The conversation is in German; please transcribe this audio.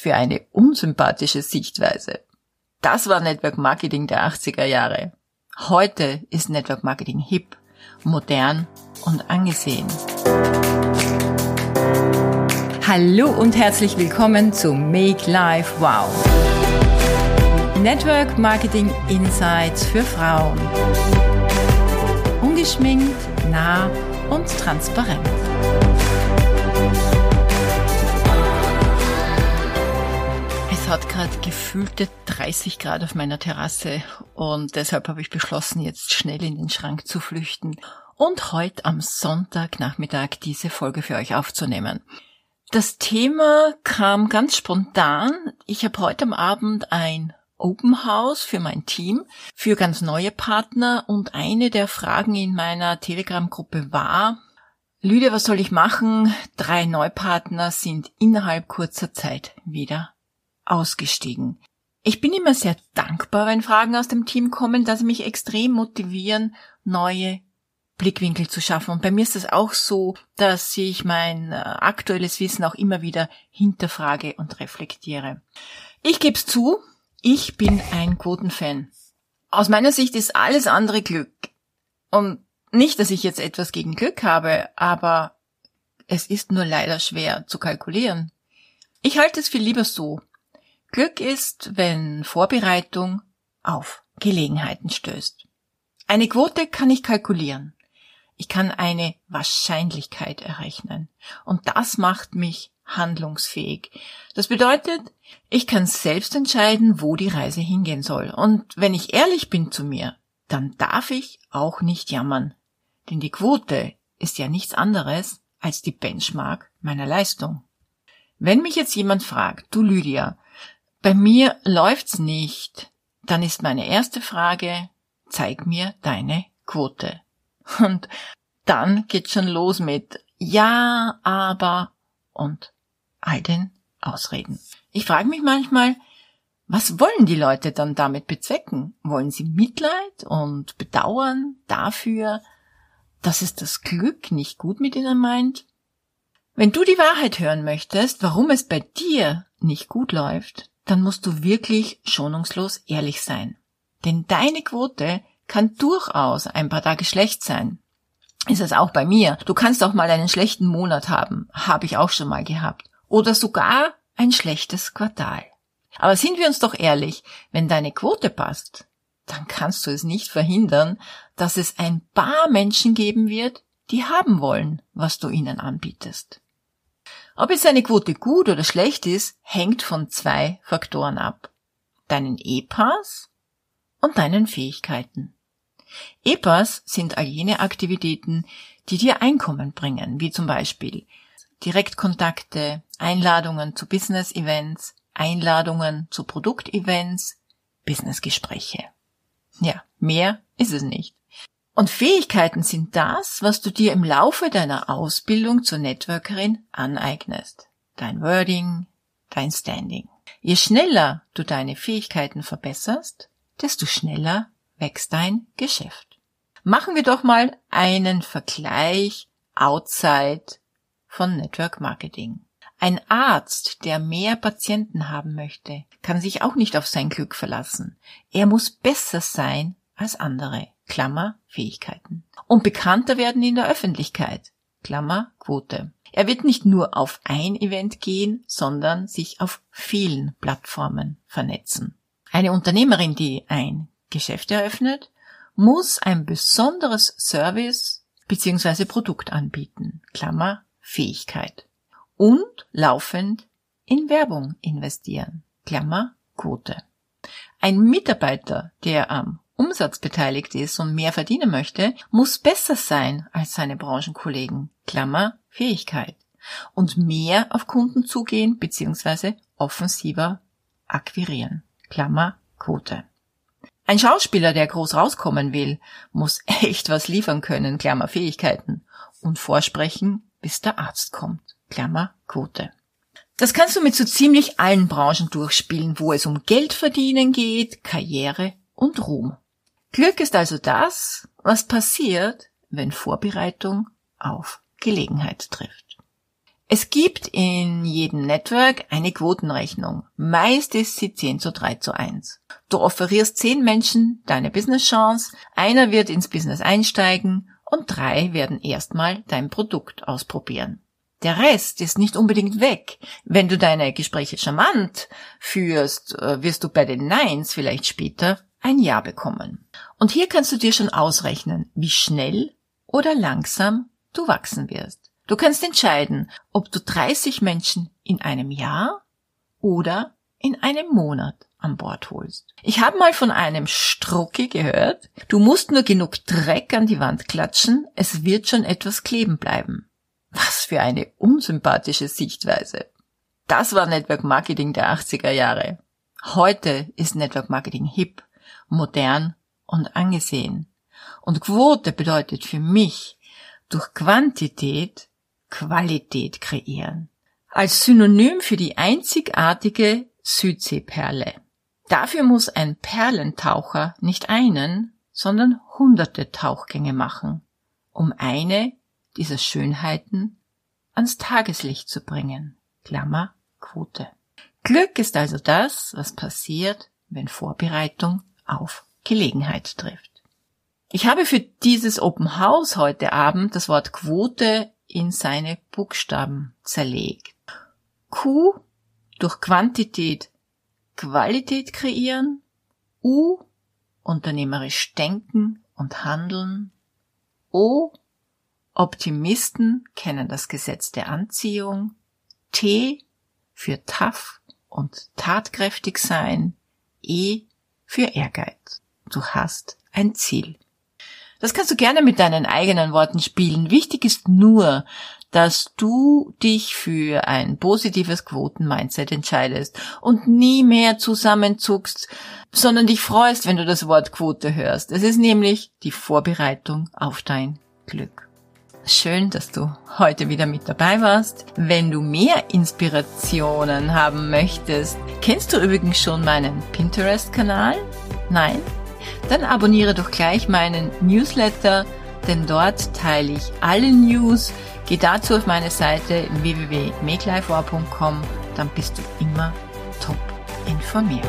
für eine unsympathische Sichtweise. Das war Network Marketing der 80er Jahre. Heute ist Network Marketing hip, modern und angesehen. Hallo und herzlich willkommen zu Make Life Wow. Network Marketing Insights für Frauen. Ungeschminkt, nah und transparent. Hat gerade gefühlte 30 Grad auf meiner Terrasse und deshalb habe ich beschlossen, jetzt schnell in den Schrank zu flüchten und heute am Sonntagnachmittag diese Folge für euch aufzunehmen. Das Thema kam ganz spontan. Ich habe heute am Abend ein Open House für mein Team, für ganz neue Partner und eine der Fragen in meiner Telegram-Gruppe war, Lüde, was soll ich machen? Drei Neupartner sind innerhalb kurzer Zeit wieder ausgestiegen. Ich bin immer sehr dankbar, wenn Fragen aus dem Team kommen, dass sie mich extrem motivieren, neue Blickwinkel zu schaffen. Und bei mir ist es auch so, dass ich mein äh, aktuelles Wissen auch immer wieder hinterfrage und reflektiere. Ich gebe es zu, ich bin ein Quotenfan. Aus meiner Sicht ist alles andere Glück. Und nicht, dass ich jetzt etwas gegen Glück habe, aber es ist nur leider schwer zu kalkulieren. Ich halte es viel lieber so. Glück ist, wenn Vorbereitung auf Gelegenheiten stößt. Eine Quote kann ich kalkulieren. Ich kann eine Wahrscheinlichkeit errechnen. Und das macht mich handlungsfähig. Das bedeutet, ich kann selbst entscheiden, wo die Reise hingehen soll. Und wenn ich ehrlich bin zu mir, dann darf ich auch nicht jammern. Denn die Quote ist ja nichts anderes als die Benchmark meiner Leistung. Wenn mich jetzt jemand fragt, du Lydia, bei mir läuft's nicht, dann ist meine erste Frage, zeig mir deine Quote. Und dann geht's schon los mit ja, aber und all den Ausreden. Ich frage mich manchmal, was wollen die Leute dann damit bezwecken? Wollen sie Mitleid und Bedauern dafür, dass es das Glück nicht gut mit ihnen meint? Wenn du die Wahrheit hören möchtest, warum es bei dir nicht gut läuft, dann musst du wirklich schonungslos ehrlich sein. Denn deine Quote kann durchaus ein paar Tage schlecht sein. Ist es auch bei mir. Du kannst auch mal einen schlechten Monat haben. Habe ich auch schon mal gehabt. Oder sogar ein schlechtes Quartal. Aber sind wir uns doch ehrlich, wenn deine Quote passt, dann kannst du es nicht verhindern, dass es ein paar Menschen geben wird, die haben wollen, was du ihnen anbietest. Ob jetzt eine Quote gut oder schlecht ist, hängt von zwei Faktoren ab. Deinen E-Pass und deinen Fähigkeiten. E-Pass sind all jene Aktivitäten, die dir Einkommen bringen, wie zum Beispiel Direktkontakte, Einladungen zu Business-Events, Einladungen zu Produktevents, Businessgespräche. Ja, mehr ist es nicht. Und Fähigkeiten sind das, was du dir im Laufe deiner Ausbildung zur Networkerin aneignest. Dein Wording, dein Standing. Je schneller du deine Fähigkeiten verbesserst, desto schneller wächst dein Geschäft. Machen wir doch mal einen Vergleich outside von Network Marketing. Ein Arzt, der mehr Patienten haben möchte, kann sich auch nicht auf sein Glück verlassen. Er muss besser sein als andere. Klammer Fähigkeiten. Und bekannter werden in der Öffentlichkeit. Klammer Quote. Er wird nicht nur auf ein Event gehen, sondern sich auf vielen Plattformen vernetzen. Eine Unternehmerin, die ein Geschäft eröffnet, muss ein besonderes Service bzw. Produkt anbieten. Klammer Fähigkeit. Und laufend in Werbung investieren. Klammer Quote. Ein Mitarbeiter, der am Umsatz beteiligt ist und mehr verdienen möchte, muss besser sein als seine Branchenkollegen. Klammer Fähigkeit. Und mehr auf Kunden zugehen bzw. offensiver akquirieren. Klammer Quote. Ein Schauspieler, der groß rauskommen will, muss echt was liefern können, Klammer Fähigkeiten, und vorsprechen, bis der Arzt kommt, Klammer Quote. Das kannst du mit so ziemlich allen Branchen durchspielen, wo es um Geld verdienen geht, Karriere und Ruhm. Glück ist also das, was passiert, wenn Vorbereitung auf Gelegenheit trifft. Es gibt in jedem Network eine Quotenrechnung. Meist ist sie 10 zu 3 zu 1. Du offerierst 10 Menschen deine Business Chance, einer wird ins Business einsteigen und drei werden erstmal dein Produkt ausprobieren. Der Rest ist nicht unbedingt weg. Wenn du deine Gespräche charmant führst, äh, wirst du bei den Neins vielleicht später ein Ja bekommen. Und hier kannst du dir schon ausrechnen, wie schnell oder langsam du wachsen wirst. Du kannst entscheiden, ob du 30 Menschen in einem Jahr oder in einem Monat an Bord holst. Ich habe mal von einem Strucki gehört, du musst nur genug Dreck an die Wand klatschen, es wird schon etwas kleben bleiben. Was für eine unsympathische Sichtweise. Das war Network Marketing der 80er Jahre. Heute ist Network Marketing hip, modern und angesehen. Und Quote bedeutet für mich, durch Quantität Qualität kreieren. Als Synonym für die einzigartige Südseeperle. Dafür muss ein Perlentaucher nicht einen, sondern hunderte Tauchgänge machen, um eine dieser Schönheiten ans Tageslicht zu bringen. Klammer Quote. Glück ist also das, was passiert, wenn Vorbereitung auf Gelegenheit trifft. Ich habe für dieses Open House heute Abend das Wort Quote in seine Buchstaben zerlegt. Q durch Quantität Qualität kreieren, U unternehmerisch denken und handeln, O Optimisten kennen das Gesetz der Anziehung, T für tough und tatkräftig sein, E für Ehrgeiz. Du hast ein Ziel. Das kannst du gerne mit deinen eigenen Worten spielen. Wichtig ist nur, dass du dich für ein positives Quoten-Mindset entscheidest und nie mehr zusammenzuckst, sondern dich freust, wenn du das Wort Quote hörst. Es ist nämlich die Vorbereitung auf dein Glück. Schön, dass du heute wieder mit dabei warst. Wenn du mehr Inspirationen haben möchtest, kennst du übrigens schon meinen Pinterest-Kanal? Nein? Dann abonniere doch gleich meinen Newsletter, denn dort teile ich alle News. Geh dazu auf meine Seite www.makelifeor.com, dann bist du immer top informiert.